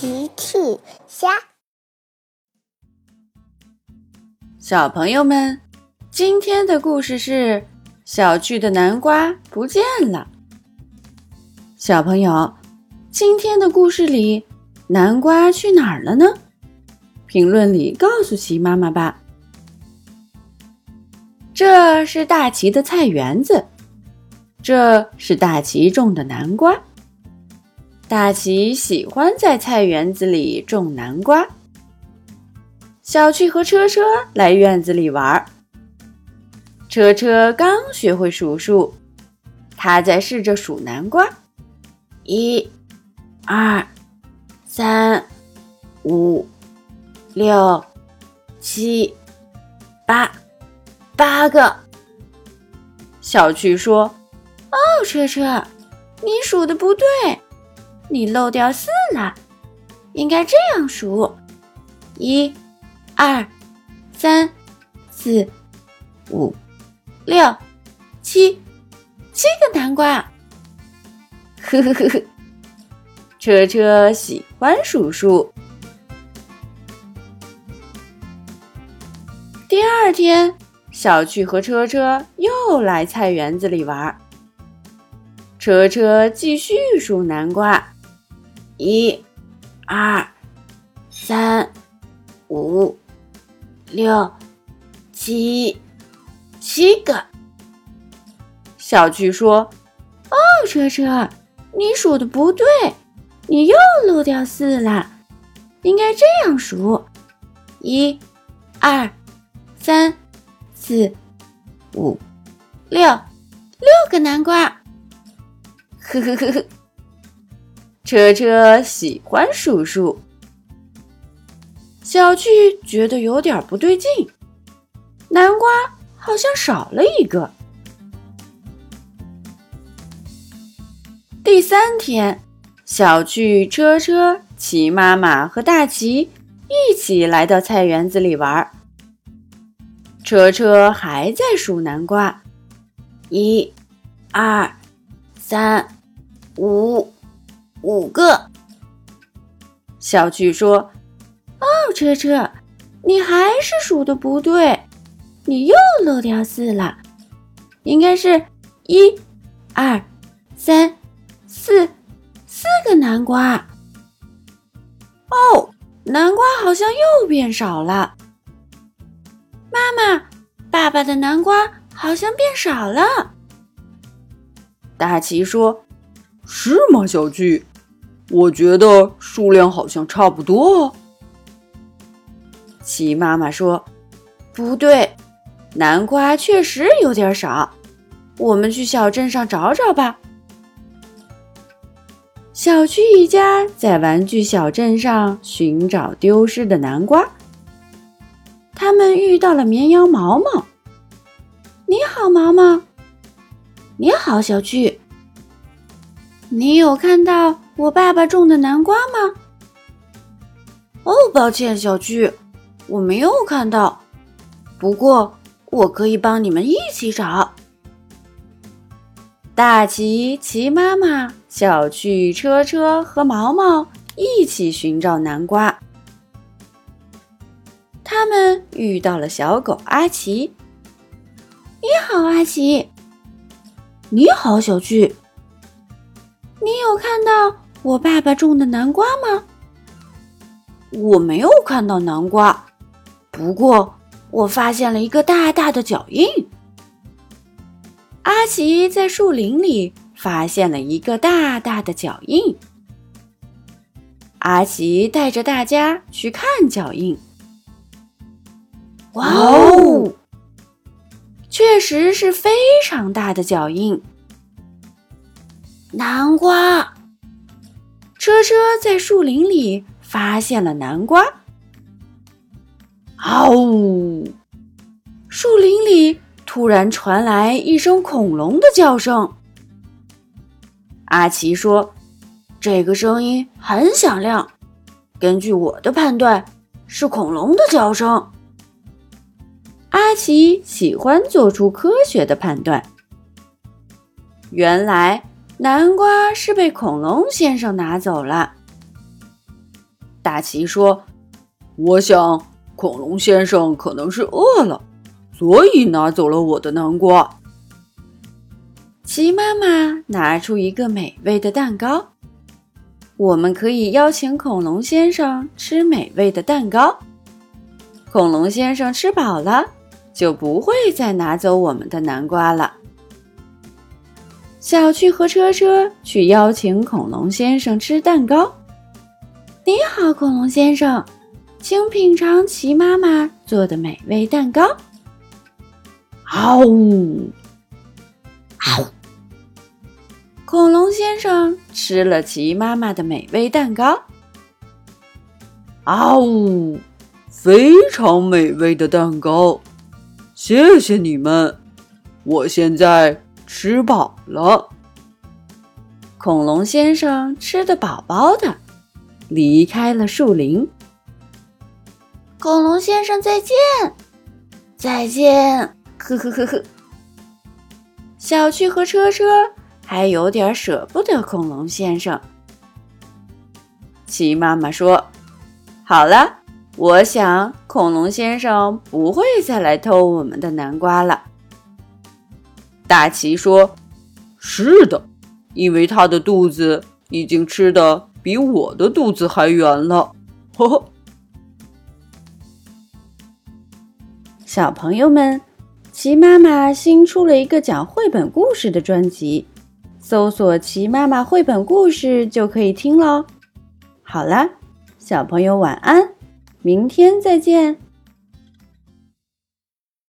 奇趣虾，小朋友们，今天的故事是小趣的南瓜不见了。小朋友，今天的故事里，南瓜去哪儿了呢？评论里告诉奇妈妈吧。这是大奇的菜园子，这是大奇种的南瓜。大奇喜欢在菜园子里种南瓜。小趣和车车来院子里玩儿。车车刚学会数数，他在试着数南瓜：一、二、三、五、六、七、八，八个。小趣说：“哦，车车，你数的不对。”你漏掉四了，应该这样数：一、二、三、四、五、六、七，七个南瓜。呵呵呵呵，车车喜欢数数。第二天，小趣和车车又来菜园子里玩。车车继续数南瓜。一、二、三、五、六、七，七个。小趣说：“哦，车车，你数的不对，你又漏掉四了，应该这样数：一、二、三、四、五、六，六个南瓜。”呵呵呵呵。车车喜欢数数，小趣觉得有点不对劲，南瓜好像少了一个。第三天，小趣、车车、齐妈妈和大齐一起来到菜园子里玩。车车还在数南瓜，一、二、三、五。五个，小趣说：“哦，车车，你还是数的不对，你又漏掉四了，应该是一、二、三、四，四个南瓜。哦，南瓜好像又变少了。妈妈，爸爸的南瓜好像变少了。”大奇说：“是吗，小趣？”我觉得数量好像差不多。齐妈妈说：“不对，南瓜确实有点少，我们去小镇上找找吧。”小趣一家在玩具小镇上寻找丢失的南瓜。他们遇到了绵羊毛毛。“你好，毛毛。”“你好，小趣。”“你有看到？”我爸爸种的南瓜吗？哦，抱歉，小巨，我没有看到。不过我可以帮你们一起找。大奇、奇妈妈、小趣、车车和毛毛一起寻找南瓜。他们遇到了小狗阿奇。你好，阿奇。你好，小趣。你有看到？我爸爸种的南瓜吗？我没有看到南瓜，不过我发现了一个大大的脚印。阿奇在树林里发现了一个大大的脚印。阿奇带着大家去看脚印。哇哦，确实是非常大的脚印。南瓜。车车在树林里发现了南瓜。嗷呜！树林里突然传来一声恐龙的叫声。阿奇说：“这个声音很响亮，根据我的判断，是恐龙的叫声。”阿奇喜欢做出科学的判断。原来。南瓜是被恐龙先生拿走了。大奇说：“我想恐龙先生可能是饿了，所以拿走了我的南瓜。”奇妈妈拿出一个美味的蛋糕，我们可以邀请恐龙先生吃美味的蛋糕。恐龙先生吃饱了，就不会再拿走我们的南瓜了。小趣和车车去邀请恐龙先生吃蛋糕。你好，恐龙先生，请品尝奇妈妈做的美味蛋糕。嗷呜！嗷！恐龙先生吃了奇妈妈的美味蛋糕。嗷呜！非常美味的蛋糕，谢谢你们，我现在吃饱了。恐龙先生吃得饱饱的，离开了树林。恐龙先生再见，再见，呵呵呵呵。小趣和车车还有点舍不得恐龙先生。奇妈妈说：“好了。”我想，恐龙先生不会再来偷我们的南瓜了。大奇说：“是的，因为他的肚子已经吃的比我的肚子还圆了。”呵呵。小朋友们，奇妈妈新出了一个讲绘本故事的专辑，搜索“奇妈妈绘本故事”就可以听喽。好了，小朋友晚安。明天再见。